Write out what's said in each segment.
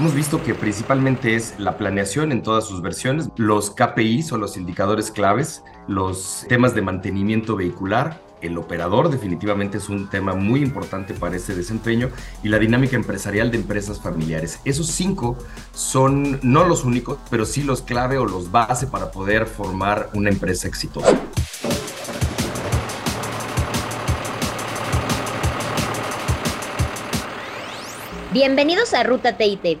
Hemos visto que principalmente es la planeación en todas sus versiones, los KPIs o los indicadores claves, los temas de mantenimiento vehicular, el operador definitivamente es un tema muy importante para ese desempeño y la dinámica empresarial de empresas familiares. Esos cinco son no los únicos, pero sí los clave o los base para poder formar una empresa exitosa. Bienvenidos a Ruta TIT,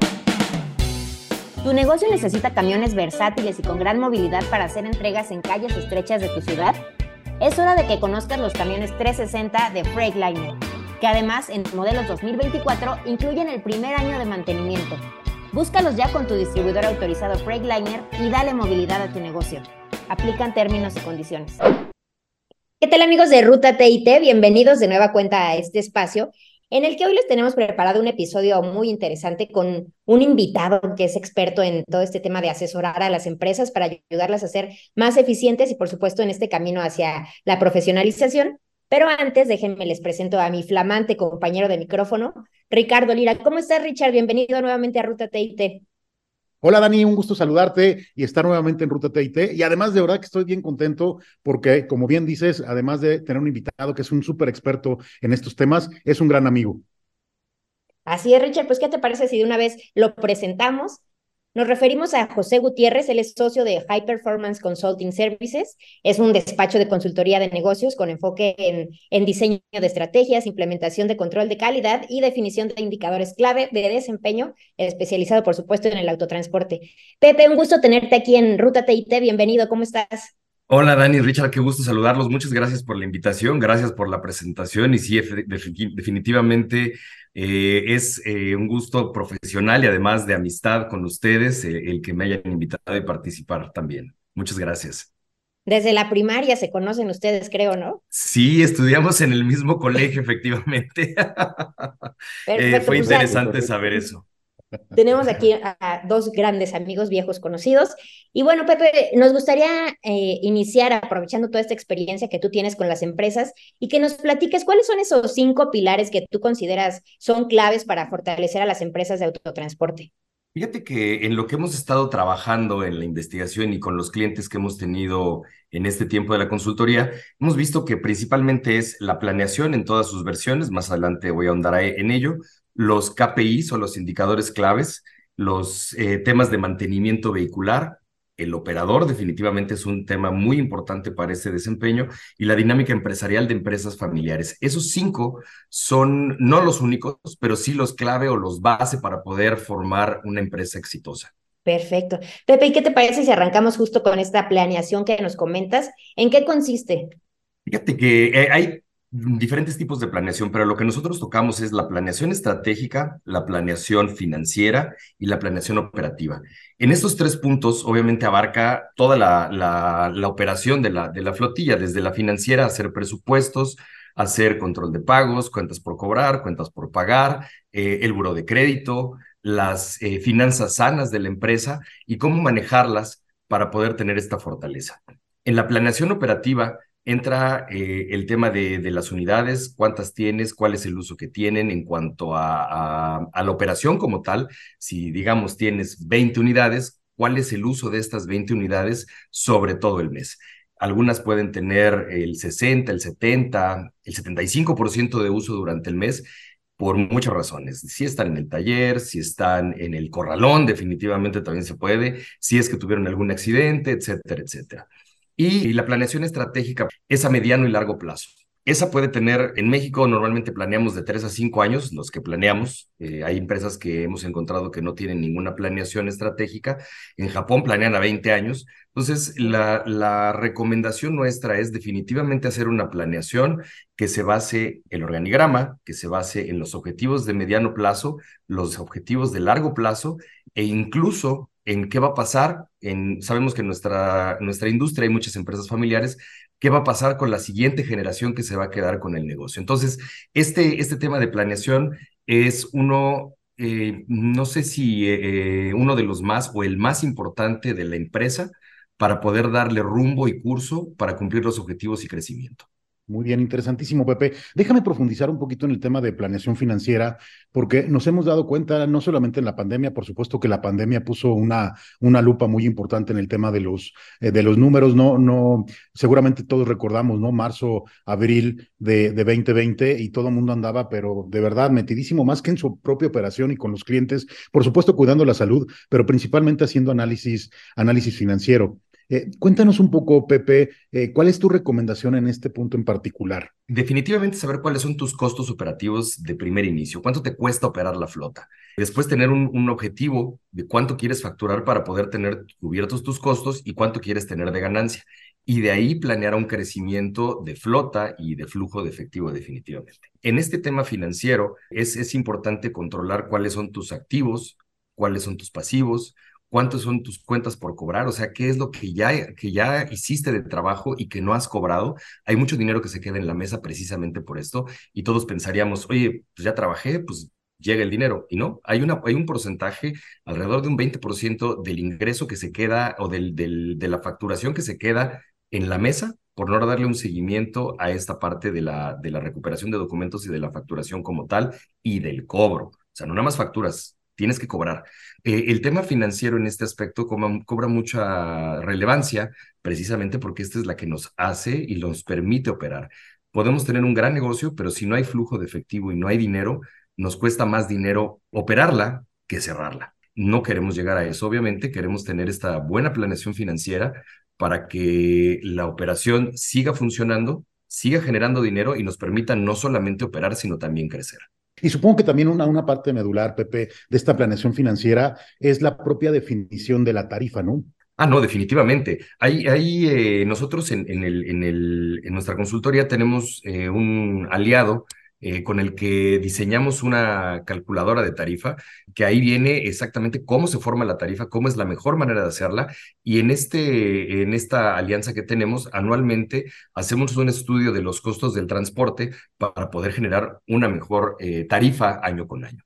¿Tu negocio necesita camiones versátiles y con gran movilidad para hacer entregas en calles estrechas de tu ciudad? Es hora de que conozcas los camiones 360 de Freightliner, que además en modelos 2024 incluyen el primer año de mantenimiento. Búscalos ya con tu distribuidor autorizado Freightliner y dale movilidad a tu negocio. Aplican términos y condiciones. ¿Qué tal amigos de Ruta TIT? Bienvenidos de nueva cuenta a este espacio en el que hoy les tenemos preparado un episodio muy interesante con un invitado que es experto en todo este tema de asesorar a las empresas para ayudarlas a ser más eficientes y por supuesto en este camino hacia la profesionalización. Pero antes, déjenme les presento a mi flamante compañero de micrófono, Ricardo Lira. ¿Cómo estás, Richard? Bienvenido nuevamente a Ruta TIT. Hola Dani, un gusto saludarte y estar nuevamente en Ruta TIT. Y además de verdad que estoy bien contento porque, como bien dices, además de tener un invitado que es un súper experto en estos temas, es un gran amigo. Así es, Richard, pues ¿qué te parece si de una vez lo presentamos? Nos referimos a José Gutiérrez, él es socio de High Performance Consulting Services, es un despacho de consultoría de negocios con enfoque en, en, diseño de estrategias, implementación de control de calidad y definición de indicadores clave de desempeño, especializado por supuesto en el autotransporte. Pepe, un gusto tenerte aquí en Ruta TIT, bienvenido, ¿cómo estás? Hola Dani, Richard, qué gusto saludarlos. Muchas gracias por la invitación, gracias por la presentación y sí, definitivamente eh, es eh, un gusto profesional y además de amistad con ustedes eh, el que me hayan invitado a participar también. Muchas gracias. Desde la primaria se conocen ustedes, creo, ¿no? Sí, estudiamos en el mismo colegio, efectivamente. fue pues, interesante saber eso. Tenemos aquí a dos grandes amigos, viejos conocidos. Y bueno, Pepe, nos gustaría eh, iniciar aprovechando toda esta experiencia que tú tienes con las empresas y que nos platiques cuáles son esos cinco pilares que tú consideras son claves para fortalecer a las empresas de autotransporte. Fíjate que en lo que hemos estado trabajando en la investigación y con los clientes que hemos tenido en este tiempo de la consultoría, hemos visto que principalmente es la planeación en todas sus versiones, más adelante voy a ahondar en ello, los KPIs o los indicadores claves, los eh, temas de mantenimiento vehicular, el operador definitivamente es un tema muy importante para ese desempeño y la dinámica empresarial de empresas familiares. Esos cinco son no los únicos, pero sí los clave o los base para poder formar una empresa exitosa. Perfecto. Pepe, ¿y qué te parece si arrancamos justo con esta planeación que nos comentas? ¿En qué consiste? Fíjate que eh, hay diferentes tipos de planeación, pero lo que nosotros tocamos es la planeación estratégica, la planeación financiera y la planeación operativa. En estos tres puntos, obviamente, abarca toda la, la, operación de la, de la flotilla, desde la financiera, hacer presupuestos, hacer control de pagos, cuentas por cobrar, cuentas por pagar, eh, el buro de crédito, las eh, finanzas sanas de la empresa y cómo manejarlas para poder tener esta fortaleza. En la planeación operativa, entra eh, el tema de, las unidades, cuántas tienes, cuál es el uso que tienen en cuanto a, la operación como tal. Si, digamos, tienes 20 unidades, cuál es el uso de estas 20 unidades sobre todo el mes. Algunas pueden tener el 60, el 70, el 75% de uso durante el mes por muchas razones. Si están en el taller, si están en el corralón, definitivamente también se puede, si es que tuvieron algún accidente, etcétera, etcétera. Y la planeación estratégica es a mediano y largo plazo. esa puede tener, en México normalmente planeamos de tres a cinco años, los que planeamos. Eh, hay empresas que hemos encontrado que no tienen ninguna planeación estratégica. En Japón planean a 20 años. Entonces, la, la recomendación nuestra es definitivamente hacer una planeación que se base en el organigrama, que se base en los objetivos de mediano plazo, los objetivos de largo plazo e incluso en qué va a pasar. En, sabemos que en nuestra, nuestra industria hay muchas empresas familiares qué va a pasar con la siguiente generación que se va a quedar con el negocio. Entonces, este, este tema de planeación es uno, eh, no sé si eh, eh, uno de los más o el más importante de la empresa para poder darle rumbo y curso para cumplir los objetivos y crecimiento. Muy bien, interesantísimo, Pepe. Déjame profundizar un poquito en el tema de planeación financiera, porque nos hemos dado cuenta, no solamente en la pandemia, por supuesto que la pandemia puso una, una lupa muy importante en el tema de los, eh, de los números, no, no, seguramente todos recordamos, ¿no? Marzo, abril de, de 2020 y todo el mundo andaba, pero de verdad metidísimo, más que en su propia operación y con los clientes, por supuesto cuidando la salud, pero principalmente haciendo análisis, análisis financiero. Eh, cuéntanos un poco, Pepe, eh, ¿cuál es tu recomendación en este punto en particular? Definitivamente saber cuáles son tus costos operativos de primer inicio, cuánto te cuesta operar la flota. Después tener un, un objetivo de cuánto quieres facturar para poder tener cubiertos tus costos y cuánto quieres tener de ganancia. Y de ahí planear un crecimiento de flota y de flujo de efectivo definitivamente. En este tema financiero es, es importante controlar cuáles son tus activos, cuáles son tus pasivos, cuántas son tus cuentas por cobrar, o sea, qué es lo que ya, que ya hiciste de trabajo y que no has cobrado. Hay mucho dinero que se queda en la mesa precisamente por esto y todos pensaríamos, oye, pues ya trabajé, pues llega el dinero. Y no, hay, una, hay un porcentaje, alrededor de un 20% del ingreso que se queda o del, del, de la facturación que se queda en la mesa por no darle un seguimiento a esta parte de la, de la recuperación de documentos y de la facturación como tal y del cobro. O sea, no nada más facturas, tienes que cobrar. Eh, el tema financiero en este aspecto cobra mucha relevancia precisamente porque esta es la que nos hace y nos permite operar. Podemos tener un gran negocio, pero si no hay flujo de efectivo y no hay dinero, nos cuesta más dinero operarla que cerrarla. No queremos llegar a eso, obviamente, queremos tener esta buena planeación financiera para que la operación siga funcionando, siga generando dinero y nos permita no solamente operar, sino también crecer. Y supongo que también una, una parte medular, Pepe, de esta planeación financiera es la propia definición de la tarifa, ¿no? Ah, no, definitivamente. Hay, hay eh, nosotros en, en, el, en, el, en nuestra consultoría tenemos eh, un aliado eh, con el que diseñamos una calculadora de tarifa, que ahí viene exactamente cómo se forma la tarifa, cómo es la mejor manera de hacerla. Y en, este, en esta alianza que tenemos, anualmente hacemos un estudio de los costos del transporte para poder generar una mejor eh, tarifa año con año.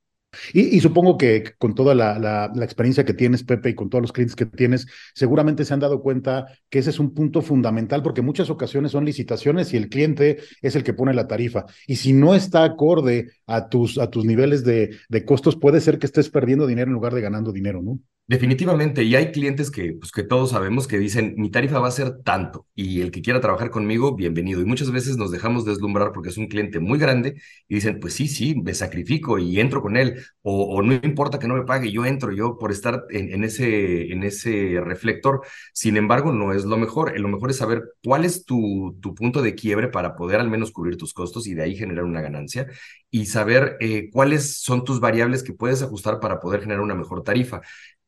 Y, supongo que con toda la, la, experiencia que tienes, Pepe, y con todos los clientes que tienes, seguramente se han dado cuenta que ese es un punto fundamental porque muchas ocasiones son licitaciones y el cliente es el que pone la tarifa. Y si no está acorde a tus, a tus niveles de, de costos, puede ser que estés perdiendo dinero en lugar de ganando dinero, ¿no? Definitivamente, y hay clientes que, pues, que todos sabemos que dicen, mi tarifa va a ser tanto, y el que quiera trabajar conmigo, bienvenido. Y muchas veces nos dejamos deslumbrar porque es un cliente muy grande y dicen, pues sí, sí, me sacrifico y entro con él, o, no importa que no me pague, yo entro yo por estar en, ese, en ese reflector. Sin embargo, no es lo mejor. Lo mejor es saber cuál es tu, tu punto de quiebre para poder al menos cubrir tus costos y de ahí generar una ganancia, y saber eh, cuáles son tus variables que puedes ajustar para poder generar una mejor tarifa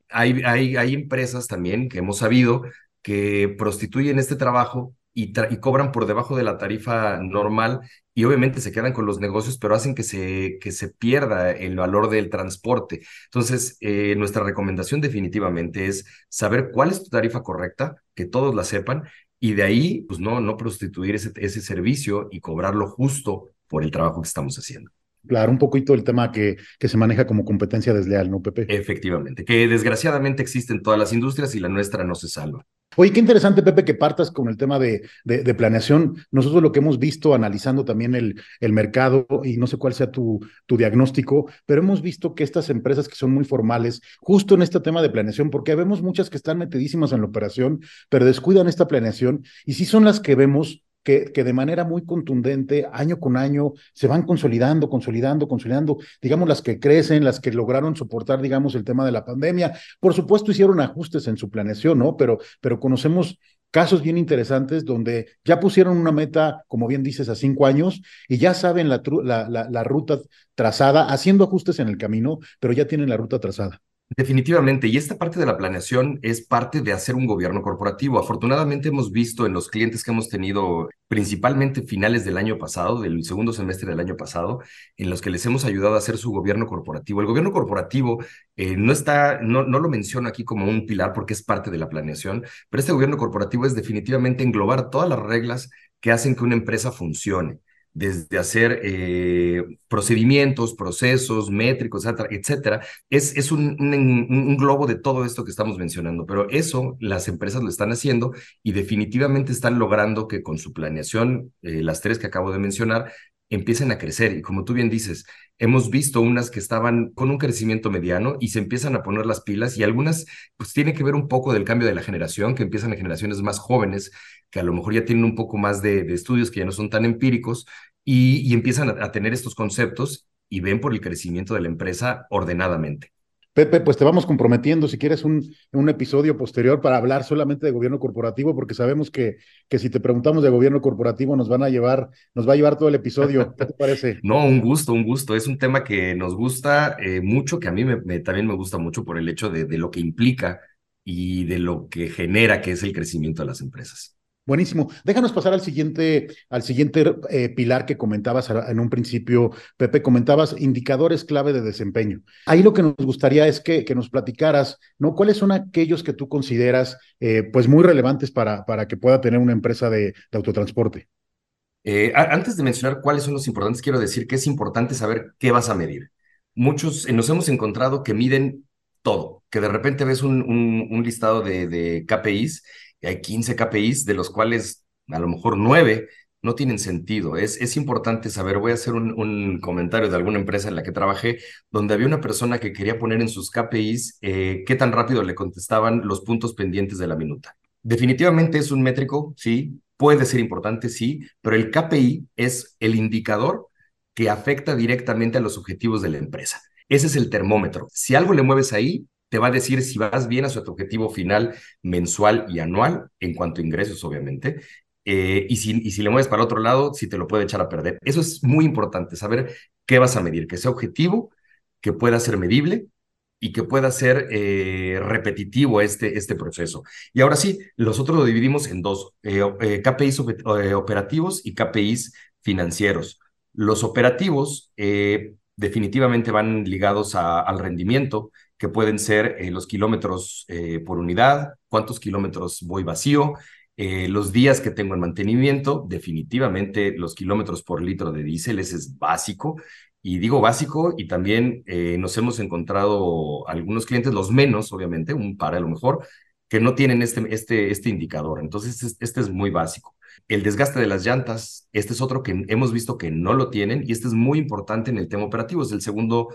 hay, hay, hay empresas también que hemos sabido que prostituyen este trabajo y, cobran por debajo de la tarifa normal y obviamente se quedan con los negocios, pero hacen que se, que se pierda el valor del transporte. Entonces, eh, nuestra recomendación definitivamente es saber cuál es tu tarifa correcta, que todos la sepan, y de ahí, pues no, no prostituir ese, ese servicio y cobrarlo justo por el trabajo que estamos haciendo. Claro, un poquito el tema que, que se maneja como competencia desleal, ¿no, Pepe? Efectivamente, que desgraciadamente existe en todas las industrias y la nuestra no se salva. Oye, qué interesante, Pepe, que partas con el tema de, de, planeación. Nosotros lo que hemos visto analizando también el, el mercado, y no sé cuál sea tu, tu diagnóstico, pero hemos visto que estas empresas que son muy formales, justo en este tema de planeación, porque vemos muchas que están metidísimas en la operación, pero descuidan esta planeación, y sí son las que vemos que, de manera muy contundente, año con año, se van consolidando, consolidando, consolidando, digamos, las que crecen, las que lograron soportar, digamos, el tema de la pandemia. Por supuesto, hicieron ajustes en su planeación, ¿no? Pero, pero conocemos casos bien interesantes donde ya pusieron una meta, como bien dices, a cinco años y ya saben la, la, la, ruta trazada, haciendo ajustes en el camino, pero ya tienen la ruta trazada. Definitivamente, y esta parte de la planeación es parte de hacer un gobierno corporativo. Afortunadamente hemos visto en los clientes que hemos tenido, principalmente finales del año pasado, del segundo semestre del año pasado, en los que les hemos ayudado a hacer su gobierno corporativo. El gobierno corporativo eh, no está, no, no lo menciono aquí como un pilar porque es parte de la planeación, pero este gobierno corporativo es definitivamente englobar todas las reglas que hacen que una empresa funcione desde hacer eh, procedimientos, procesos, métricos, etcétera. Es, es un, un, globo de todo esto que estamos mencionando, pero eso las empresas lo están haciendo y definitivamente están logrando que con su planeación, eh, las tres que acabo de mencionar, empiecen a crecer. Y como tú bien dices, hemos visto unas que estaban con un crecimiento mediano y se empiezan a poner las pilas y algunas pues tiene que ver un poco del cambio de la generación, que empiezan en generaciones más jóvenes, que a lo mejor ya tienen un poco más de, estudios, que ya no son tan empíricos y, empiezan a tener estos conceptos y ven por el crecimiento de la empresa ordenadamente. Pepe, pues te vamos comprometiendo si quieres un, un episodio posterior para hablar solamente de gobierno corporativo, porque sabemos que, que si te preguntamos de gobierno corporativo nos van a llevar, nos va a llevar todo el episodio. ¿Qué te parece? No, un gusto, un gusto. Es un tema que nos gusta eh, mucho, que a mí me, también me gusta mucho por el hecho de, de lo que implica y de lo que genera, que es el crecimiento de las empresas. Buenísimo. Déjanos pasar al siguiente, al siguiente eh, pilar que comentabas en un principio, Pepe. Comentabas indicadores clave de desempeño. Ahí lo que nos gustaría es que, que nos platicaras, ¿no? ¿Cuáles son aquellos que tú consideras, eh, pues, muy relevantes para, para que pueda tener una empresa de, autotransporte? Eh, antes de mencionar cuáles son los importantes, quiero decir que es importante saber qué vas a medir. Muchos nos hemos encontrado que miden todo, que de repente ves un, un, listado de, de KPIs hay 15 KPIs, de los cuales a lo mejor 9 no tienen sentido. Es, importante saber, voy a hacer un, comentario de alguna empresa en la que trabajé, donde había una persona que quería poner en sus KPIs eh, qué tan rápido le contestaban los puntos pendientes de la minuta. Definitivamente es un métrico, sí, puede ser importante, sí, pero el KPI es el indicador que afecta directamente a los objetivos de la empresa. Ese es el termómetro. Si algo le mueves ahí, te va a decir si vas bien a su objetivo final mensual y anual, en cuanto a ingresos, obviamente, eh, y, si, y si le mueves para otro lado, si te lo puede echar a perder. Eso es muy importante, saber qué vas a medir, que sea objetivo, que pueda ser medible y que pueda ser eh, repetitivo este, este proceso. Y ahora sí, nosotros lo dividimos en dos, eh, KPIs operativos y KPIs financieros. Los operativos definitivamente van ligados al rendimiento, que pueden ser eh, los kilómetros eh, por unidad, cuántos kilómetros voy vacío, eh, los días que tengo en mantenimiento, definitivamente los kilómetros por litro de diésel, ese es básico. Y digo básico y también nos hemos encontrado algunos clientes, los menos, obviamente, un par a lo mejor, que no tienen este, este, este indicador. Entonces, este es muy básico. El desgaste de las llantas, este es otro que hemos visto que no lo tienen y este es muy importante en el tema operativo. Es el segundo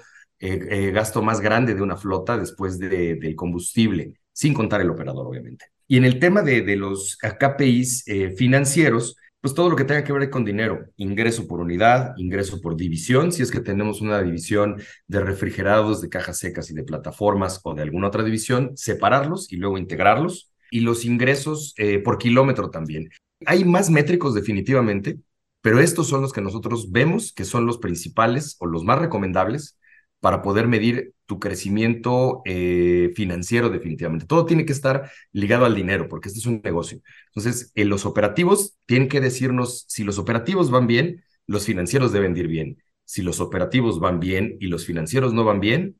eh, eh, gasto más grande de una flota después de, del combustible, sin contar el operador, obviamente. Y en el tema de, de los KPIs eh, financieros, pues todo lo que tenga que ver con dinero, ingreso por unidad, ingreso por división, si es que tenemos una división de refrigerados, de cajas secas y de plataformas o de alguna otra división, separarlos y luego integrarlos. Y los ingresos por kilómetro también. Hay más métricos definitivamente, pero estos son los que nosotros vemos que son los principales o los más recomendables para poder medir tu crecimiento eh, financiero definitivamente. Todo tiene que estar ligado al dinero, porque este es un negocio. Entonces, en los operativos tienen que decirnos, si los operativos van bien, los financieros deben ir bien. Si los operativos van bien y los financieros no van bien,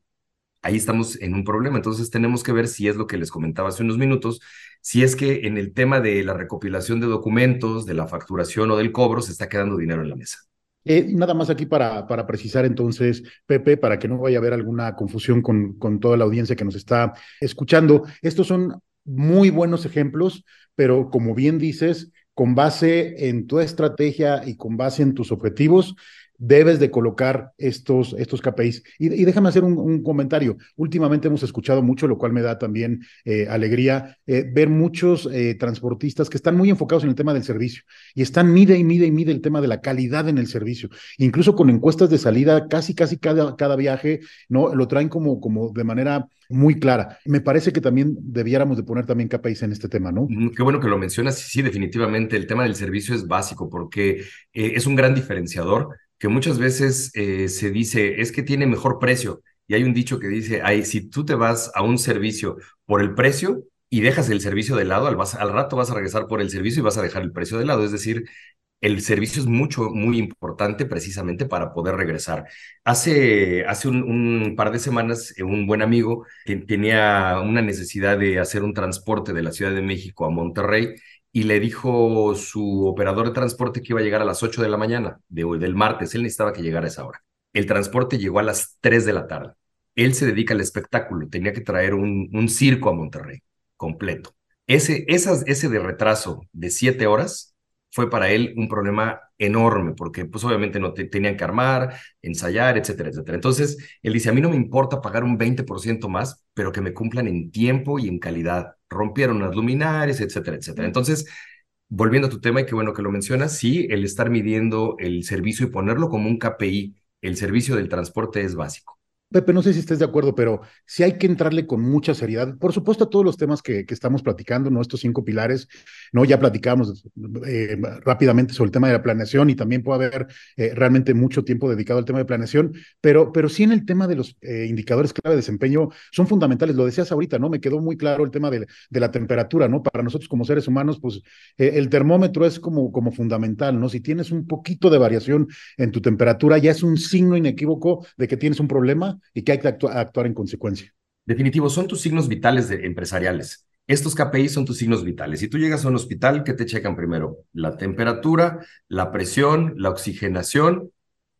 ahí estamos en un problema. Entonces tenemos que ver si es lo que les comentaba hace unos minutos, si es que en el tema de la recopilación de documentos, de la facturación o del cobro, se está quedando dinero en la mesa. Eh, nada más aquí para, para precisar entonces, Pepe, para que no vaya a haber alguna confusión con, con toda la audiencia que nos está escuchando. Estos son muy buenos ejemplos, pero como bien dices, con base en tu estrategia y con base en tus objetivos, debes de colocar estos, estos KPIs. Y, déjame hacer un, comentario. Últimamente hemos escuchado mucho, lo cual me da también eh, alegría, eh, ver muchos eh, transportistas que están muy enfocados en el tema del servicio y están mide y mide y mide el tema de la calidad en el servicio. Incluso con encuestas de salida, casi, casi cada, cada viaje, ¿no? Lo traen como, como de manera muy clara. Me parece que también debiéramos de poner también KPIs en este tema, ¿no? Qué bueno que lo mencionas. Sí, definitivamente el tema del servicio es básico porque es un gran diferenciador que muchas veces eh, se dice es que tiene mejor precio. Y hay un dicho que dice, ay, si tú te vas a un servicio por el precio y dejas el servicio de lado, al, al rato vas a regresar por el servicio y vas a dejar el precio de lado. Es decir, el servicio es mucho, muy importante precisamente para poder regresar. Hace, hace un, par de semanas, eh, un buen amigo tenía una necesidad de hacer un transporte de la Ciudad de México a Monterrey y le dijo su operador de transporte que iba a llegar a las 8 de la mañana de, del martes. Él necesitaba que llegara a esa hora. El transporte llegó a las 3 de la tarde. Él se dedica al espectáculo. Tenía que traer un, circo a Monterrey completo. Ese, esas, ese de retraso de 7 horas fue para él un problema enorme, porque pues obviamente no tenían que armar, ensayar, etcétera, etcétera. Entonces, él dice, a mí no me importa pagar un 20% más, pero que me cumplan en tiempo y en calidad. Rompieron las luminares, etcétera, etcétera. Entonces, volviendo a tu tema, y qué bueno que lo mencionas, sí, el estar midiendo el servicio y ponerlo como un KPI, el servicio del transporte es básico. Pepe, no sé si estés de acuerdo, pero sí hay que entrarle con mucha seriedad. Por supuesto, a todos los temas que, estamos platicando, ¿no? Estos cinco pilares, ¿no? Ya platicamos eh, rápidamente sobre el tema de la planeación y también puede haber eh, realmente mucho tiempo dedicado al tema de planeación, pero, pero sí en el tema de los eh, indicadores clave de desempeño son fundamentales. Lo decías ahorita, ¿no? Me quedó muy claro el tema de, de la temperatura, ¿no? Para nosotros como seres humanos, pues el termómetro es como, como fundamental, ¿no? Si tienes un poquito de variación en tu temperatura, ya es un signo inequívoco de que tienes un problema y que hay que actuar en consecuencia. Definitivo, son tus signos vitales de, empresariales. Estos KPIs son tus signos vitales. Si tú llegas a un hospital, ¿qué te checan primero? La temperatura, la presión, la oxigenación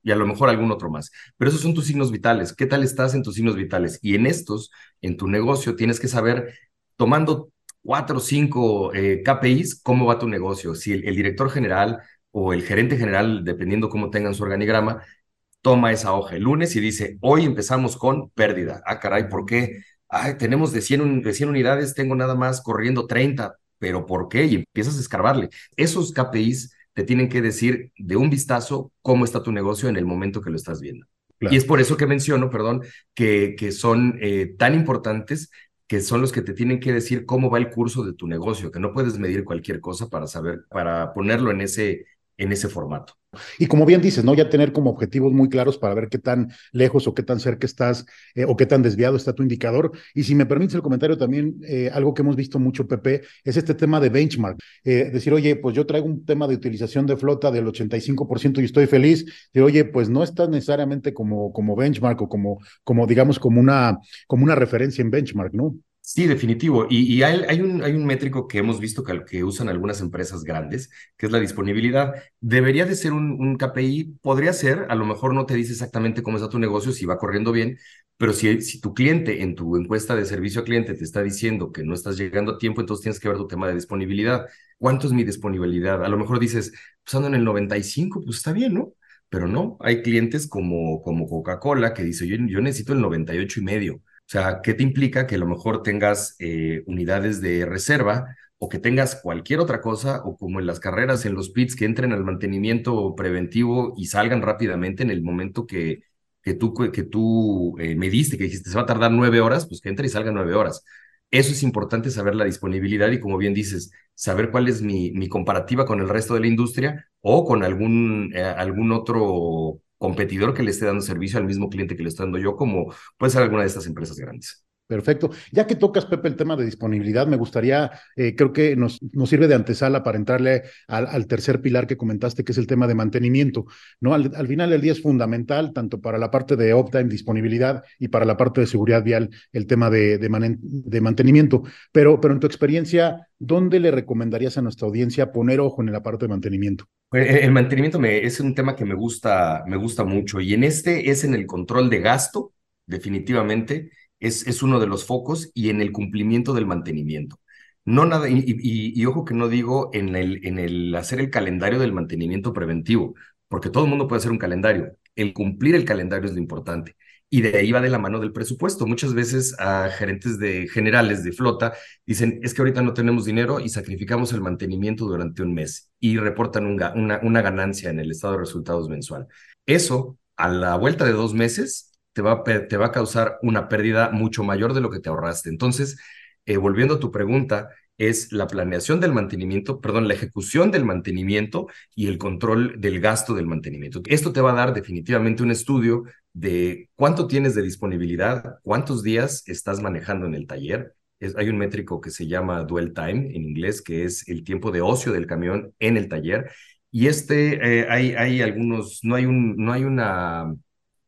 y a lo mejor algún otro más. Pero esos son tus signos vitales. ¿Qué tal estás en tus signos vitales? Y en estos, en tu negocio, tienes que saber, tomando cuatro o cinco eh, KPIs, cómo va tu negocio. Si el, director general o el gerente general, dependiendo cómo tengan su organigrama, toma esa hoja el lunes y dice, hoy empezamos con pérdida. Ah, caray, ¿por qué? Ay, tenemos de 100, de 100 unidades, tengo nada más corriendo 30, pero ¿por qué? Y empiezas a escarbarle. Esos KPIs te tienen que decir de un vistazo cómo está tu negocio en el momento que lo estás viendo. Y es por eso que menciono, perdón, que, que son eh, tan importantes que son los que te tienen que decir cómo va el curso de tu negocio, que no puedes medir cualquier cosa para saber, para ponerlo en ese, en ese formato. Y como bien dices, ¿no? Ya tener como objetivos muy claros para ver qué tan lejos o qué tan cerca estás eh, o qué tan desviado está tu indicador. Y si me permites el comentario también, eh, algo que hemos visto mucho, Pepe, es este tema de benchmark. Eh, decir, oye, pues yo traigo un tema de utilización de flota del 85% y estoy feliz. De, oye, pues no está necesariamente como, como benchmark o como, como digamos, como una, como una referencia en benchmark, ¿no? Sí, definitivo. Y, hay, un, métrico que hemos visto que, usan algunas empresas grandes, que es la disponibilidad. Debería de ser un, KPI, podría ser, a lo mejor no te dice exactamente cómo está tu negocio, si va corriendo bien, pero si, tu cliente en tu encuesta de servicio al cliente te está diciendo que no estás llegando a tiempo, entonces tienes que ver tu tema de disponibilidad. ¿Cuánto es mi disponibilidad? A lo mejor dices, pues ando en el 95, pues está bien, ¿no? Pero no, hay clientes como, Coca-Cola que dice, yo necesito el 98 y medio o sea, ¿qué te implica que a lo mejor tengas eh, unidades de reserva o que tengas cualquier otra cosa o como en las carreras, en los pits, que entren al mantenimiento preventivo y salgan rápidamente en el momento que, que tú, que tú eh, mediste, que dijiste se va a tardar nueve horas, pues que entre y salga nueve horas. Eso es importante saber la disponibilidad y como bien dices, saber cuál es mi, mi comparativa con el resto de la industria o con algún, eh, algún otro competidor que le esté dando servicio al mismo cliente que le estoy dando yo, como puede ser alguna de estas empresas grandes. Perfecto. Ya que tocas, Pepe, el tema de disponibilidad, me gustaría, eh, creo que nos, nos sirve de antesala para entrarle al, tercer pilar que comentaste, que es el tema de mantenimiento. ¿no? Al, final del día es fundamental, tanto para la parte de uptime, disponibilidad, y para la parte de seguridad vial, el tema de, de, mantenimiento. Pero, pero en tu experiencia, ¿dónde le recomendarías a nuestra audiencia poner ojo en la parte de mantenimiento? El, mantenimiento es un tema que me gusta, me gusta mucho, y en este es en el control de gasto, definitivamente es, uno de los focos y en el cumplimiento del mantenimiento. No nada, y, ojo que no digo en el, en el hacer el calendario del mantenimiento preventivo, porque todo el mundo puede hacer un calendario. El cumplir el calendario es lo importante. Y de ahí va de la mano del presupuesto. Muchas veces a gerentes de generales de flota dicen, es que ahorita no tenemos dinero y sacrificamos el mantenimiento durante un mes y reportan una, una ganancia en el estado de resultados mensual. Eso, a la vuelta de dos meses, te va, te va a causar una pérdida mucho mayor de lo que te ahorraste. Entonces, eh, volviendo a tu pregunta, es la planeación del mantenimiento, perdón, la ejecución del mantenimiento y el control del gasto del mantenimiento. Esto te va a dar definitivamente un estudio de cuánto tienes de disponibilidad, cuántos días estás manejando en el taller. hay un métrico que se llama dwell time en inglés, que es el tiempo de ocio del camión en el taller. Y este, eh, hay, hay algunos, no hay, un, no hay una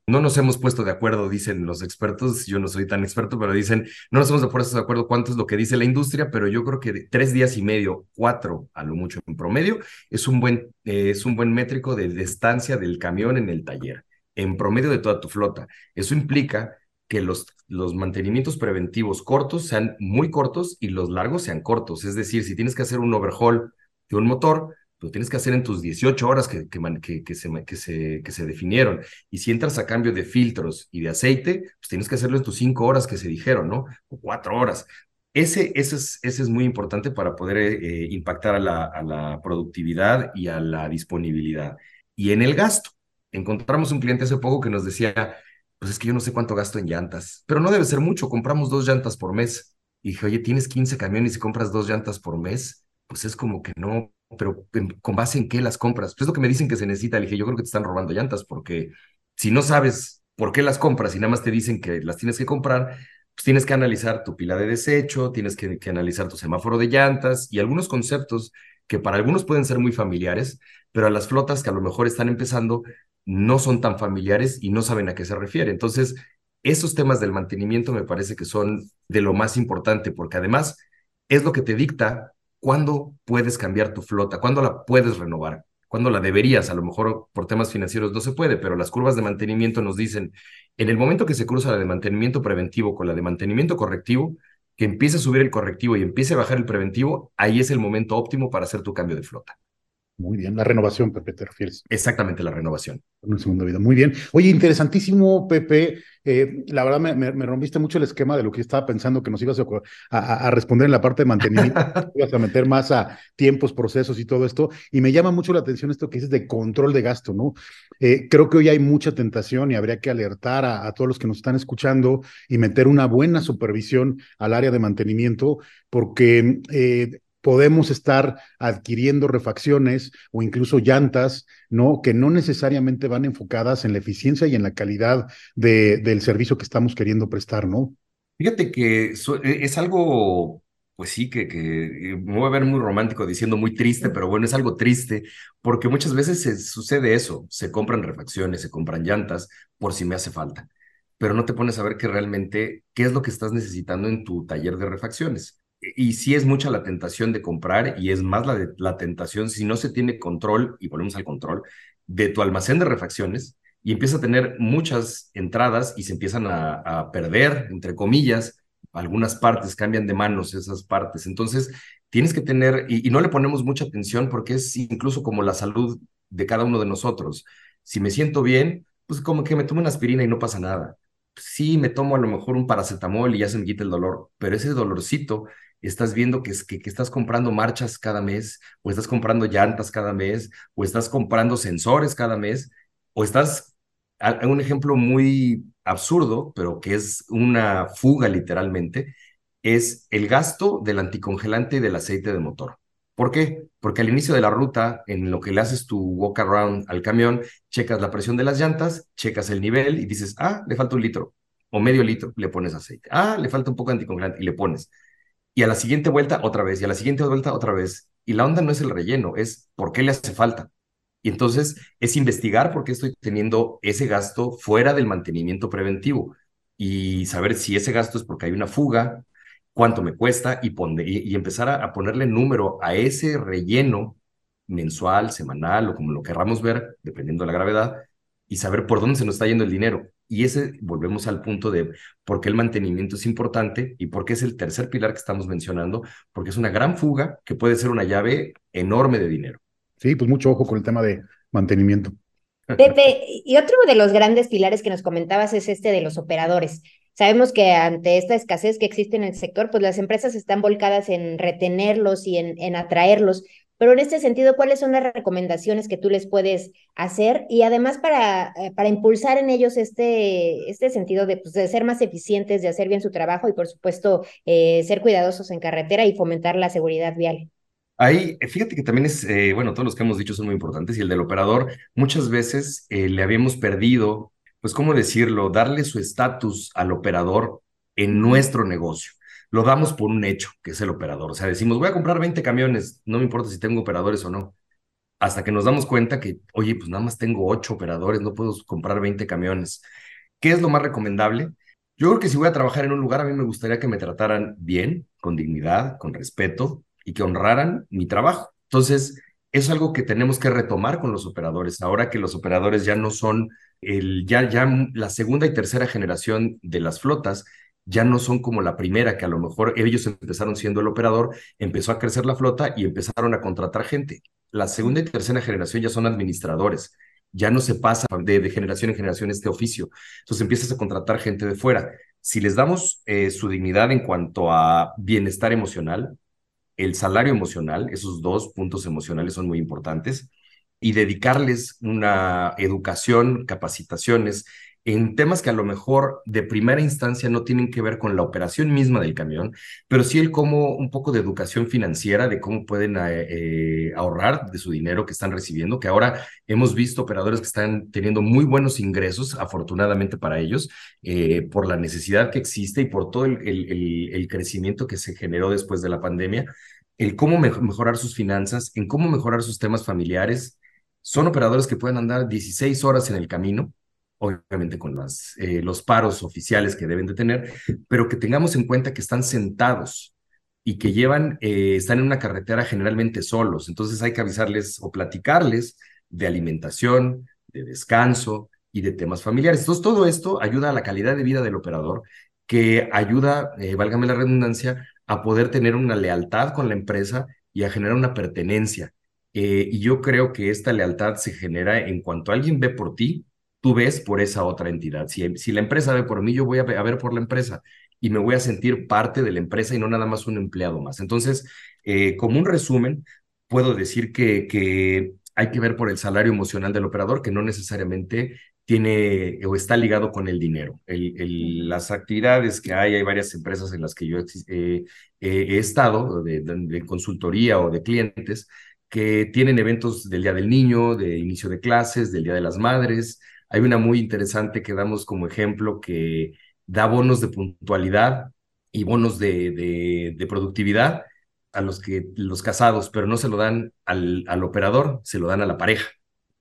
no nos hemos puesto de acuerdo, dicen los expertos, yo no soy tan experto, pero dicen, no nos hemos puesto de acuerdo cuánto es lo que dice la industria, pero yo creo que tres días y medio, cuatro a lo mucho en promedio, es un buen, eh, es un buen métrico de distancia del camión en el taller, en promedio de toda tu flota. Eso implica que los, los mantenimientos preventivos cortos sean muy cortos y los largos sean cortos. Es decir, si tienes que hacer un overhaul de un motor, lo tienes que hacer en tus 18 horas que, que, que, se, que, se, que se definieron. Y si entras a cambio de filtros y de aceite, pues tienes que hacerlo en tus 5 horas que se dijeron, ¿no? O 4 horas. Ese, ese, es, ese es muy importante para poder eh, impactar a la, a la productividad y a la disponibilidad. Y en el gasto, encontramos un cliente hace poco que nos decía, pues es que yo no sé cuánto gasto en llantas, pero no debe ser mucho, compramos dos llantas por mes. Y dije, oye, tienes 15 camiones y compras dos llantas por mes, pues es como que no, pero ¿con base en qué las compras? Pues es lo que me dicen que se necesita. Le dije, yo creo que te están robando llantas, porque si no sabes por qué las compras y nada más te dicen que las tienes que comprar, pues tienes que analizar tu pila de desecho, tienes que, que analizar tu semáforo de llantas y algunos conceptos que para algunos pueden ser muy familiares, pero a las flotas que a lo mejor están empezando no son tan familiares y no saben a qué se refiere. Entonces, esos temas del mantenimiento me parece que son de lo más importante, porque además es lo que te dicta ¿cuándo puedes cambiar tu flota? ¿Cuándo la puedes renovar? ¿Cuándo la deberías? A lo mejor por temas financieros no se puede, pero las curvas de mantenimiento nos dicen, en el momento que se cruza la de mantenimiento preventivo con la de mantenimiento correctivo, que empiece a subir el correctivo y empiece a bajar el preventivo, ahí es el momento óptimo para hacer tu cambio de flota. Muy bien, la renovación, Pepe, te refieres. Exactamente, la renovación. En segunda vida. Muy bien. Oye, interesantísimo, Pepe. Eh, la verdad, me, me, rompiste mucho el esquema de lo que estaba pensando que nos ibas a, a, responder en la parte de mantenimiento. ibas a meter más a tiempos, procesos y todo esto. Y me llama mucho la atención esto que dices de control de gasto, ¿no? Eh, creo que hoy hay mucha tentación y habría que alertar a, a todos los que nos están escuchando y meter una buena supervisión al área de mantenimiento, porque eh, podemos estar adquiriendo refacciones o incluso llantas, ¿no? Que no necesariamente van enfocadas en la eficiencia y en la calidad de, del servicio que estamos queriendo prestar, ¿no? Fíjate que e, es algo, pues sí, que, que eh, me voy a ver muy romántico diciendo muy triste, pero bueno, es algo triste, porque muchas veces se, sucede eso, se compran refacciones, se compran llantas por si me hace falta, pero no te pones a ver que realmente qué es lo que estás necesitando en tu taller de refacciones y sí es mucha la tentación de comprar y es más la, la tentación si no se tiene control, y volvemos al control, de tu almacén de refacciones y empieza a tener muchas entradas y se empiezan a, perder, entre comillas, algunas partes cambian de manos esas partes. Entonces, tienes que tener, y, no le ponemos mucha atención porque es incluso como la salud de cada uno de nosotros. Si me siento bien, pues como que me tomo una aspirina y no pasa nada. Sí, me tomo a lo mejor un paracetamol y ya se me quita el dolor, pero ese dolorcito estás viendo que, que, que, estás comprando marchas cada mes, o estás comprando llantas cada mes, o estás comprando sensores cada mes, o estás, un ejemplo muy absurdo, pero que es una fuga literalmente, es el gasto del anticongelante y del aceite de motor. ¿Por qué? Porque al inicio de la ruta, en lo que le haces tu walk around al camión, checas la presión de las llantas, checas el nivel y dices, ah, le falta un litro o medio litro, le pones aceite. Ah, le falta un poco de anticongelante y le pones y a la siguiente vuelta otra vez, y a la siguiente vuelta otra vez. Y la onda no es el relleno, es por qué le hace falta. Y entonces es investigar por qué estoy teniendo ese gasto fuera del mantenimiento preventivo y saber si ese gasto es porque hay una fuga, cuánto me cuesta y, y, empezar a, a, ponerle número a ese relleno mensual, semanal o como lo querramos ver, dependiendo de la gravedad, y saber por dónde se nos está yendo el dinero. Y ese, volvemos al punto de por qué el mantenimiento es importante y por qué es el tercer pilar que estamos mencionando, porque es una gran fuga que puede ser una llave enorme de dinero. Sí, pues mucho ojo con el tema de mantenimiento. Pepe, y otro de los grandes pilares que nos comentabas es este de los operadores. Sabemos que ante esta escasez que existe en el sector, pues las empresas están volcadas en retenerlos y en, en atraerlos. Pero en este sentido, ¿cuáles son las recomendaciones que tú les puedes hacer? Y además para, eh, para impulsar en ellos este, este sentido de, pues, de, ser más eficientes, de hacer bien su trabajo y por supuesto eh, ser cuidadosos en carretera y fomentar la seguridad vial. Ahí, fíjate que también es, eh, bueno, todos los que hemos dicho son muy importantes y el del operador, muchas veces eh, le habíamos perdido, pues, ¿cómo decirlo? Darle su estatus al operador en nuestro negocio lo damos por un hecho, que es el operador. O sea, decimos, voy a comprar 20 camiones, no me importa si tengo operadores o no. Hasta que nos damos cuenta que, oye, pues nada más tengo 8 operadores, no puedo comprar 20 camiones. ¿Qué es lo más recomendable? Yo creo que si voy a trabajar en un lugar, a mí me gustaría que me trataran bien, con dignidad, con respeto y que honraran mi trabajo. Entonces, es algo que tenemos que retomar con los operadores. Ahora que los operadores ya no son el, ya, ya la segunda y tercera generación de las flotas, ya no son como la primera, que a lo mejor ellos empezaron siendo el operador, empezó a crecer la flota y empezaron a contratar gente. La segunda y tercera generación ya son administradores, ya no se pasa de, generación en generación este oficio. Entonces empiezas a contratar gente de fuera. Si les damos eh, su dignidad en cuanto a bienestar emocional, el salario emocional, esos dos puntos emocionales son muy importantes, y dedicarles una educación, capacitaciones en temas que a lo mejor de primera instancia no tienen que ver con la operación misma del camión, pero sí el cómo un poco de educación financiera, de cómo pueden eh, eh, ahorrar de su dinero que están recibiendo, que ahora hemos visto operadores que están teniendo muy buenos ingresos, afortunadamente para ellos, eh, por la necesidad que existe y por todo el, crecimiento que se generó después de la pandemia, el cómo mejorar sus finanzas, en cómo mejorar sus temas familiares. Son operadores que pueden andar 16 horas en el camino, obviamente con las, eh, los paros oficiales que deben de tener, pero que tengamos en cuenta que están sentados y que llevan, eh, están en una carretera generalmente solos. Entonces hay que avisarles o platicarles de alimentación, de descanso y de temas familiares. Entonces todo esto ayuda a la calidad de vida del operador, que ayuda, eh, válgame la redundancia, a poder tener una lealtad con la empresa y a generar una pertenencia. y yo creo que esta lealtad se genera en cuanto alguien ve por ti, tú ves por esa otra entidad. Si, si la empresa ve por mí, yo voy a, ver por la empresa y me voy a sentir parte de la empresa y no nada más un empleado más. Entonces, eh, como un resumen, puedo decir que, que hay que ver por el salario emocional del operador, que no necesariamente tiene o está ligado con el dinero. El, las actividades que hay, hay varias empresas en las que yo he estado, de, de, consultoría o de clientes, que tienen eventos del Día del Niño, de inicio de clases, del Día de las Madres, hay una muy interesante que damos como ejemplo que da bonos de puntualidad y bonos de, de, productividad a los que los casados, pero no se lo dan al, al operador, se lo dan a la pareja.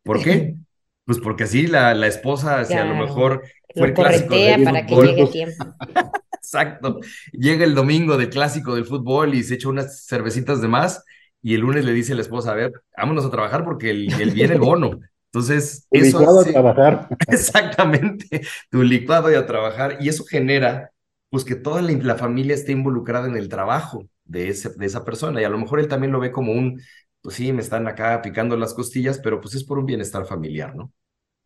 ¿Por qué? Pues porque así la, la esposa, si a lo mejor fue el clásico del para que llegue tiempo. Exacto. Llega el domingo del clásico del fútbol y se echa unas cervecitas de más y el lunes le dice a la esposa, a ver, vámonos a trabajar porque el, el viene el bono. Entonces, tu eso licuado a trabajar. Exactamente, tu licuado y a trabajar. Y eso genera, pues, que toda la, familia esté involucrada en el trabajo de, ese, de esa persona. Y a lo mejor él también lo ve como un, pues sí, me están acá picando las costillas, pero pues es por un bienestar familiar, ¿no?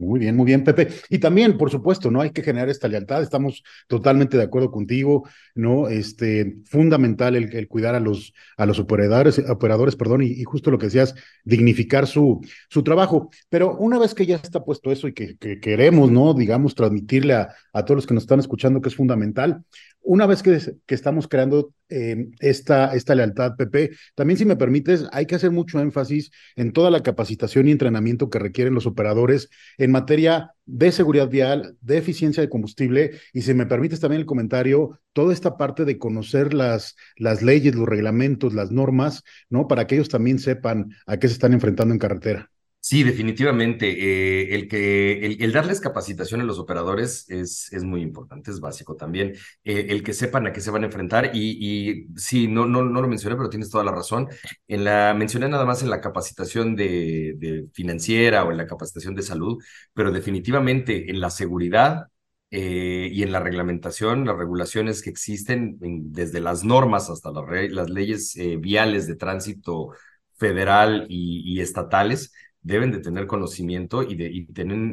Muy bien, muy bien, Pepe. Y también, por supuesto, ¿no? Hay que generar esta lealtad, estamos totalmente de acuerdo contigo, ¿no? Este, fundamental el, cuidar a los, a los operadores, operadores, perdón, y, justo lo que decías, dignificar su, su trabajo. Pero una vez que ya está puesto eso y que, queremos, ¿no? Digamos, transmitirle a, a todos los que nos están escuchando que es fundamental, una vez que, estamos creando esta, esta lealtad, Pepe, también si me permites, hay que hacer mucho énfasis en toda la capacitación y entrenamiento que requieren los operadores en materia de seguridad vial, de eficiencia de combustible y si me permites también el comentario, toda esta parte de conocer las, las leyes, los reglamentos, las normas, ¿no? Para que ellos también sepan a qué se están enfrentando en carretera. Sí, definitivamente. Eh, el, que, el, darles capacitación a los operadores es, es muy importante, es básico también. Eh, el que sepan a qué se van a enfrentar y, y sí, no, no, no lo mencioné, pero tienes toda la razón. En la, mencioné nada más en la capacitación de, financiera o en la capacitación de salud, pero definitivamente en la seguridad eh, y en la reglamentación, las regulaciones que existen, desde las normas hasta las, las leyes viales de tránsito federal y estatales, deben de tener conocimiento y, de, y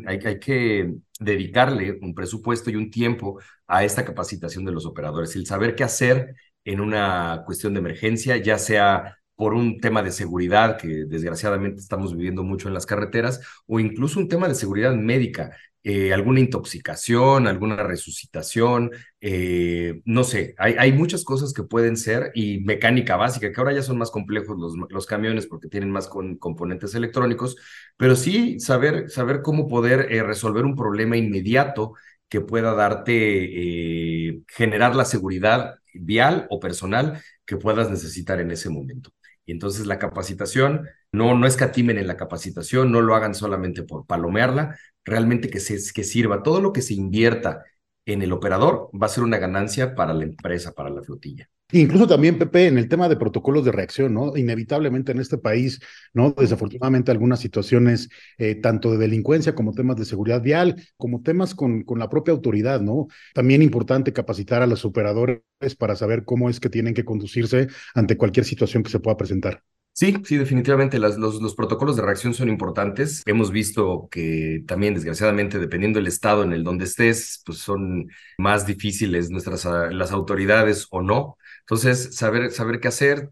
hay, hay que dedicarle un presupuesto y un tiempo a esta capacitación de los operadores, el saber qué hacer en una cuestión de emergencia, ya sea por un tema de seguridad que desgraciadamente estamos viviendo mucho en las carreteras, o incluso un tema de seguridad médica, eh, alguna intoxicación, alguna resucitación, eh, no sé, hay, hay, muchas cosas que pueden ser y mecánica básica, que ahora ya son más complejos los, los camiones porque tienen más componentes electrónicos, pero sí saber, saber cómo poder eh, resolver un problema inmediato que pueda darte, generar la seguridad vial o personal que puedas necesitar en ese momento. Y entonces la capacitación, no, no escatimen en la capacitación, no lo hagan solamente por palomearla, realmente que, se, que sirva. Todo lo que se invierta en el operador va a ser una ganancia para la empresa, para la flotilla. Incluso también, Pepe, en el tema de protocolos de reacción, ¿no? Inevitablemente en este país, ¿no? Desafortunadamente algunas situaciones, eh, tanto de delincuencia como temas de seguridad vial, como temas con, con la propia autoridad, ¿no? También importante capacitar a los operadores para saber cómo es que tienen que conducirse ante cualquier situación que se pueda presentar. Sí, sí, definitivamente los, los, protocolos de reacción son importantes. Hemos visto que también, desgraciadamente, dependiendo del estado en el donde estés, pues son más difíciles nuestras las autoridades o no. Entonces, saber, saber qué hacer,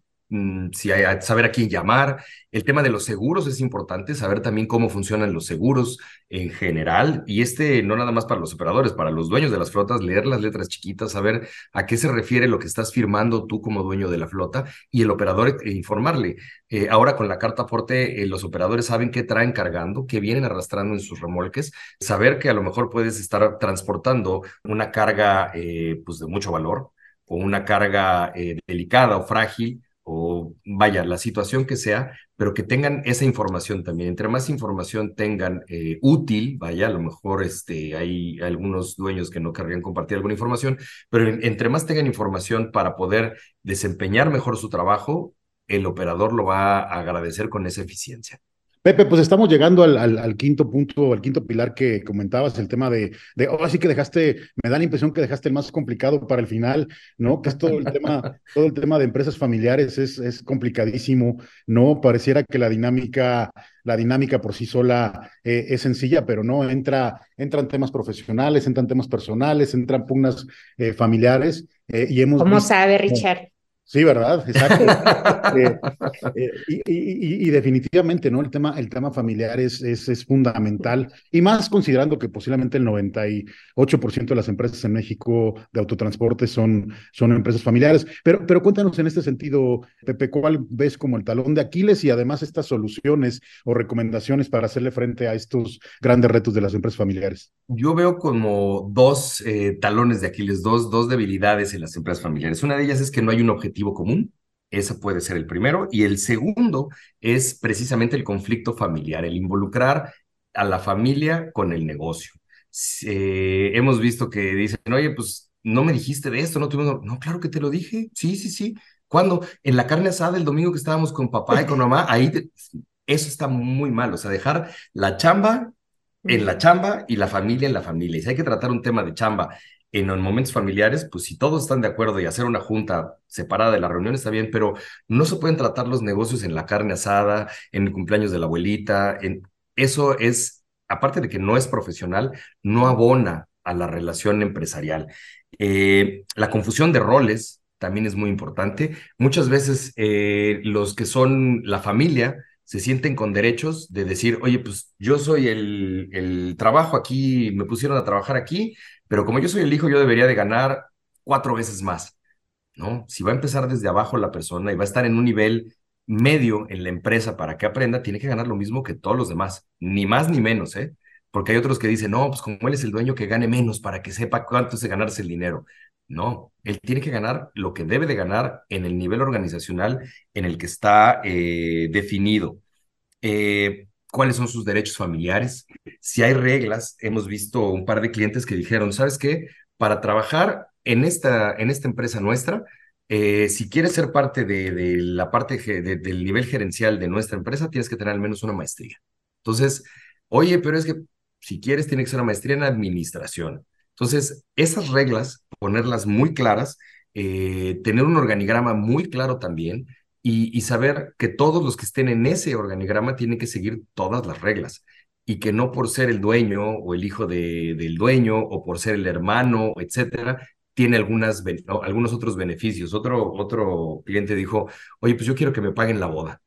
si hay, saber a quién llamar. El tema de los seguros es importante, saber también cómo funcionan los seguros en general. Y este no nada más para los operadores, para los dueños de las flotas, leer las letras chiquitas, saber a qué se refiere lo que estás firmando tú como dueño de la flota y el operador e informarle. Eh, ahora con la carta aporte, eh, los operadores saben qué traen cargando, qué vienen arrastrando en sus remolques, saber que a lo mejor puedes estar transportando una carga eh, pues de mucho valor o una carga delicada o frágil o vaya, la situación que sea, pero que tengan esa información también. Entre más información tengan eh, útil, vaya, a lo mejor este, hay algunos dueños que no querrían compartir alguna información, pero entre más tengan información para poder desempeñar mejor su trabajo, el operador lo va a agradecer con esa eficiencia. Pepe, pues estamos llegando al, al, quinto punto, al quinto pilar que comentabas, el tema de, de oh, sí que dejaste, me da la impresión que dejaste el más complicado para el final, ¿no? Que es todo el tema, todo el tema de empresas familiares es, es complicadísimo, ¿no? Pareciera que la dinámica, la dinámica por sí sola eh, es sencilla, pero no, entra, entran temas profesionales, entran temas personales, entran pugnas eh, familiares, eh, y hemos ¿Cómo sabe, Richard? Sí, ¿verdad? Exacto. Eh, eh, y, definitivamente, ¿no? El tema, el tema familiar es, es, es, fundamental y más considerando que posiblemente el 98% de las empresas en México de autotransporte son, son empresas familiares. Pero, pero cuéntanos en este sentido, Pepe, ¿cuál ves como el talón de Aquiles y además estas soluciones o recomendaciones para hacerle frente a estos grandes retos de las empresas familiares? Yo veo como dos eh, talones de Aquiles, dos, dos debilidades en las empresas familiares. Una de ellas es que no hay un objetivo común. Ese puede ser el primero. Y el segundo es precisamente el conflicto familiar, el involucrar a la familia con el negocio. Eh, hemos visto que dicen, oye, pues no me dijiste de esto, no tuvimos. No, claro que te lo dije. Sí, sí, sí. ¿Cuándo? En la carne asada el domingo que estábamos con papá y con mamá, ahí eso está muy mal. O sea, dejar la chamba en la chamba y la familia en la familia. Y si hay que tratar un tema de chamba en momentos familiares, pues si todos están de acuerdo y hacer una junta separada de la reunión está bien, pero no se pueden tratar los negocios en la carne asada, en el cumpleaños de la abuelita. En... Eso es, aparte de que no es profesional, no abona a la relación empresarial. Eh, la confusión de roles también es muy importante. Muchas veces eh, los que son la familia se sienten con derechos de decir, oye, pues yo soy el, el trabajo aquí, me pusieron a trabajar aquí, pero como yo soy el hijo, yo debería de ganar cuatro veces más, ¿no? Si va a empezar desde abajo la persona y va a estar en un nivel medio en la empresa para que aprenda, tiene que ganar lo mismo que todos los demás, ni más ni menos, ¿eh? Porque hay otros que dicen, no, pues como él es el dueño, que gane menos para que sepa cuánto es de ganarse el dinero. No, él tiene que ganar lo que debe de ganar en el nivel organizacional en el que está eh, definido. Eh, cuáles son sus derechos familiares, si hay reglas. Hemos visto un par de clientes que dijeron, ¿sabes qué? Para trabajar en esta, en esta empresa nuestra, eh, si quieres ser parte de, la parte del nivel gerencial de nuestra empresa, tienes que tener al menos una maestría. Entonces, oye, pero es que si quieres, tiene que ser una maestría en administración. Entonces, esas reglas, ponerlas muy claras, eh, tener un organigrama muy claro también, y, saber que todos los que estén en ese organigrama tienen que seguir todas las reglas y que no por ser el dueño o el hijo de, del dueño o por ser el hermano, etcétera, tiene algunas, algunos otros beneficios. Otro, otro cliente dijo, oye, pues yo quiero que me paguen la boda.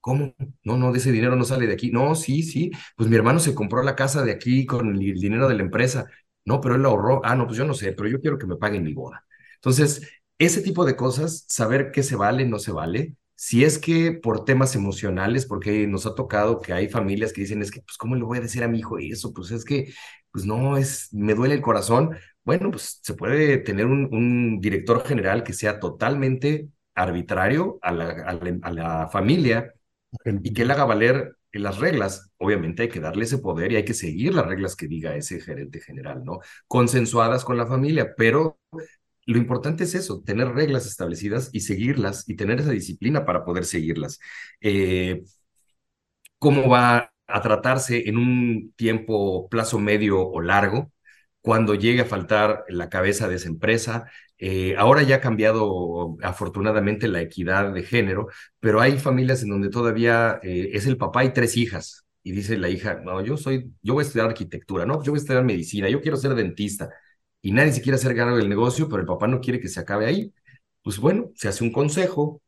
¿Cómo? No, no, de ese dinero no sale de aquí. No, sí, sí, pues mi hermano se compró la casa de aquí con el dinero de la empresa. No, pero él ahorró. Ah, no, pues yo no sé, pero yo quiero que me paguen mi boda. Entonces, ese tipo de cosas, saber qué se vale, no se vale. Si es que por temas emocionales, porque nos ha tocado que hay familias que dicen, es que, pues, ¿cómo le voy a decir a mi hijo eso? Pues es que, pues no, es, me duele el corazón. Bueno, pues se puede tener un, director general que sea totalmente arbitrario a la, a la familia y que él haga valer las reglas, obviamente hay que darle ese poder y hay que seguir las reglas que diga ese gerente general, ¿no? Consensuadas con la familia, pero lo importante es eso, tener reglas establecidas y seguirlas y tener esa disciplina para poder seguirlas. Eh, ¿Cómo va a tratarse en un tiempo, plazo medio o largo? Cuando llegue a faltar la cabeza de esa empresa, eh, ahora ya ha cambiado afortunadamente la equidad de género, pero hay familias en donde todavía eh, es el papá y tres hijas. Y dice la hija, no, yo soy, yo voy a estudiar arquitectura, no, yo voy a estudiar medicina, yo quiero ser dentista y nadie se quiere hacer cargo del negocio, pero el papá no quiere que se acabe ahí. Pues bueno, se hace un consejo,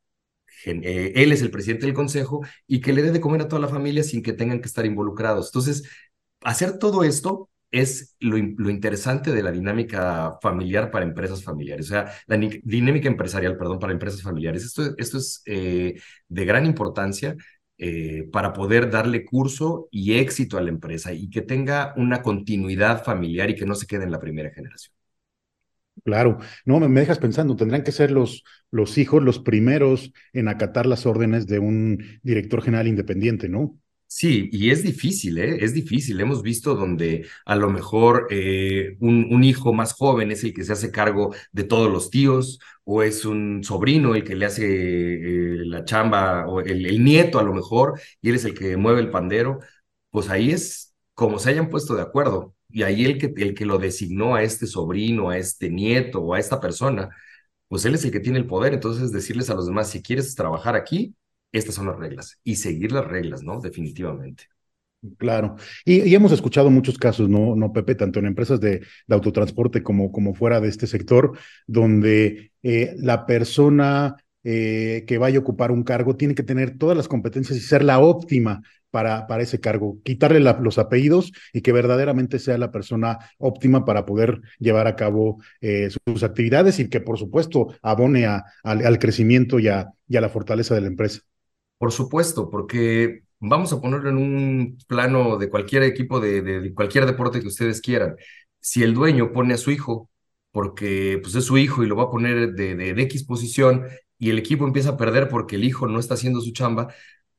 eh, él es el presidente del consejo y que le dé de comer a toda la familia sin que tengan que estar involucrados. Entonces, hacer todo esto es lo, interesante de la dinámica familiar para empresas familiares, o sea, la dinámica empresarial, perdón, para empresas familiares. Esto, esto es eh, de gran importancia eh, para poder darle curso y éxito a la empresa y que tenga una continuidad familiar y que no se quede en la primera generación. Claro, no, me, dejas pensando, tendrán que ser los, los hijos los primeros en acatar las órdenes de un director general independiente, ¿no? Sí, y es difícil, ¿eh? Es difícil. Hemos visto donde a lo mejor eh, un, hijo más joven es el que se hace cargo de todos los tíos, o es un sobrino el que le hace eh, la chamba, o el, el, nieto a lo mejor, y él es el que mueve el pandero. Pues ahí es como se hayan puesto de acuerdo, y ahí el que, el que lo designó a este sobrino, a este nieto o a esta persona, pues él es el que tiene el poder. Entonces, decirles a los demás, si quieres trabajar aquí, estas son las reglas y seguir las reglas, ¿no? Definitivamente. Claro. Y, hemos escuchado muchos casos, ¿no, no Pepe? Tanto en empresas de, autotransporte como, como fuera de este sector, donde eh, la persona eh, que vaya a ocupar un cargo tiene que tener todas las competencias y ser la óptima para, para ese cargo, quitarle los apellidos y que verdaderamente sea la persona óptima para poder llevar a cabo eh, sus actividades y que por supuesto abone al crecimiento y a la fortaleza de la empresa. Por supuesto, porque vamos a ponerlo en un plano de cualquier equipo, de, cualquier deporte que ustedes quieran. Si el dueño pone a su hijo, porque pues es su hijo y lo va a poner de, X posición, y el equipo empieza a perder porque el hijo no está haciendo su chamba,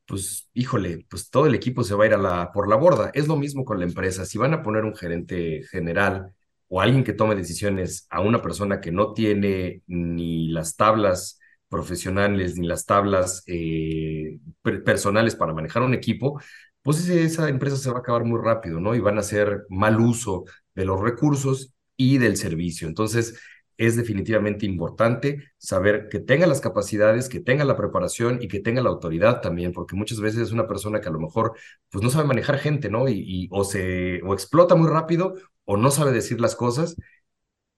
pues híjole, pues todo el equipo se va a ir a la, por la borda. Es lo mismo con la empresa. Si van a poner un gerente general o alguien que tome decisiones a una persona que no tiene ni las tablas profesionales ni las tablas eh, personales para manejar un equipo, pues esa empresa se va a acabar muy rápido, ¿no? Y van a hacer mal uso de los recursos y del servicio. Entonces, es definitivamente importante saber que tenga las capacidades, que tenga la preparación y que tenga la autoridad también, porque muchas veces es una persona que a lo mejor pues no sabe manejar gente, ¿no? Y, y o se o explota muy rápido o no sabe decir las cosas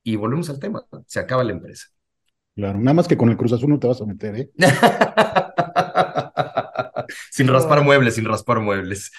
y volvemos al tema, se acaba la empresa. Claro, nada más que con el Cruz Azul no te vas a meter, ¿eh? sin raspar muebles, sin raspar muebles.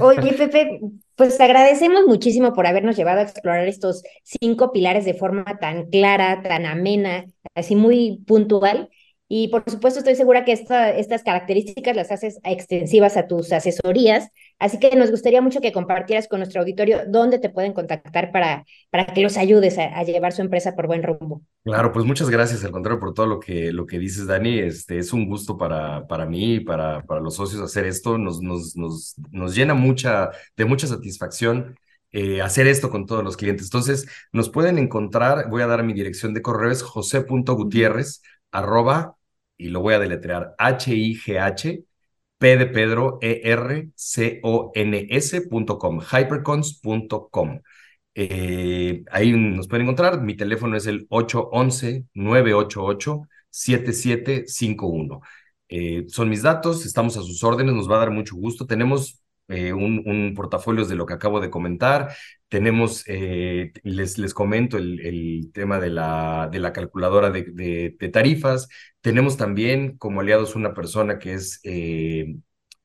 Oye, Pepe, pues te agradecemos muchísimo por habernos llevado a explorar estos cinco pilares de forma tan clara, tan amena, así muy puntual. Y por supuesto estoy segura que estas características las haces extensivas a tus asesorías, así que nos gustaría mucho que compartieras con nuestro auditorio dónde te pueden contactar para, para que los ayudes a, llevar su empresa por buen rumbo. Claro, pues muchas gracias, al contrario, por todo lo que, lo que dices, Dani. Este, es un gusto para, para mí y para, para los socios hacer esto. Nos, nos, nos, nos llena mucha, de mucha satisfacción eh, hacer esto con todos los clientes. Entonces, nos pueden encontrar, voy a dar mi dirección de correo, es josé.gutierrez, arroba, y lo voy a deletrear, H-I-G-H, P de Pedro, E-R-C-O-N-S.com, hypercons.com. Eh, ahí nos pueden encontrar. Mi teléfono es el 811-988-7751. Eh, son mis datos, estamos a sus órdenes, nos va a dar mucho gusto. Tenemos eh, un, portafolio de lo que acabo de comentar. Tenemos, eh, les, les comento el, tema de la, de la calculadora de, tarifas. Tenemos también como aliados una persona que es eh,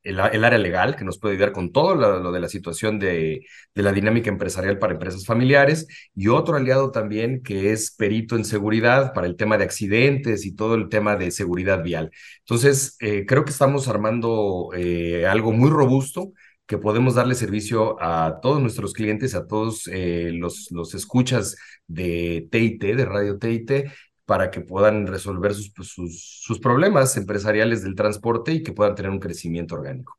el, área legal, que nos puede ayudar con todo lo, de la situación de, de, la dinámica empresarial para empresas familiares, y otro aliado también que es perito en seguridad para el tema de accidentes y todo el tema de seguridad vial. Entonces, creo que estamos armando algo muy robusto que podemos darle servicio a todos nuestros clientes, a todos eh, los, los escuchas de TIT, de Radio TIT, para que puedan resolver pues, sus, sus problemas empresariales del transporte y que puedan tener un crecimiento orgánico.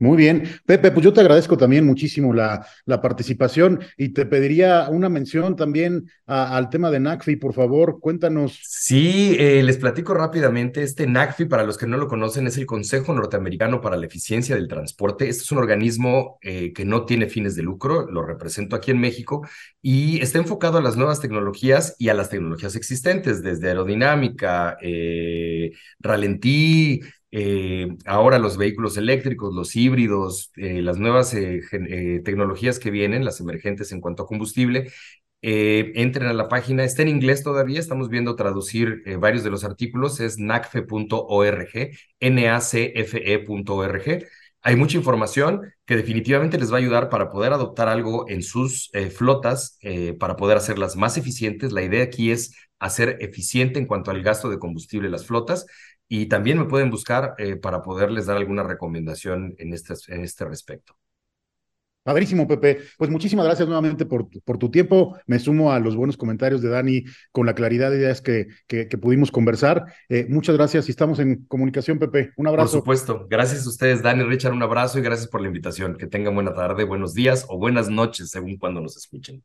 Muy bien. Pepe, pues yo te agradezco también muchísimo la, la participación y te pediría una mención también al tema de NACFI, por favor, cuéntanos. Sí, eh, les platico rápidamente. Este NACFI, para los que no lo conocen, es el Consejo Norteamericano para la Eficiencia del Transporte. Este es un organismo eh, que no tiene fines de lucro, lo represento aquí en México y está enfocado a las nuevas tecnologías y a las tecnologías existentes, desde aerodinámica, eh, ralentí, eh, ahora los vehículos eléctricos, los híbridos, eh, las nuevas eh, tecnologías que vienen, las emergentes en cuanto a combustible, entren a la página, está en inglés todavía, estamos viendo traducir varios de los artículos, es nacfe.org, nacfe.org. Hay mucha información que definitivamente les va a ayudar para poder adoptar algo en sus flotas, para poder hacerlas más eficientes. La idea aquí es hacer eficiente en cuanto al gasto de combustible las flotas y también me pueden buscar eh, para poderles dar alguna recomendación en este, en este respecto. Padrísimo, Pepe. Pues muchísimas gracias nuevamente por, por tu tiempo. Me sumo a los buenos comentarios de Dani con la claridad de ideas que, que, pudimos conversar. Eh, muchas gracias y estamos en comunicación, Pepe. Un abrazo. Por supuesto. Gracias a ustedes, Dani, Richard. Un abrazo y gracias por la invitación. Que tengan buena tarde, buenos días o buenas noches, según cuando nos escuchen.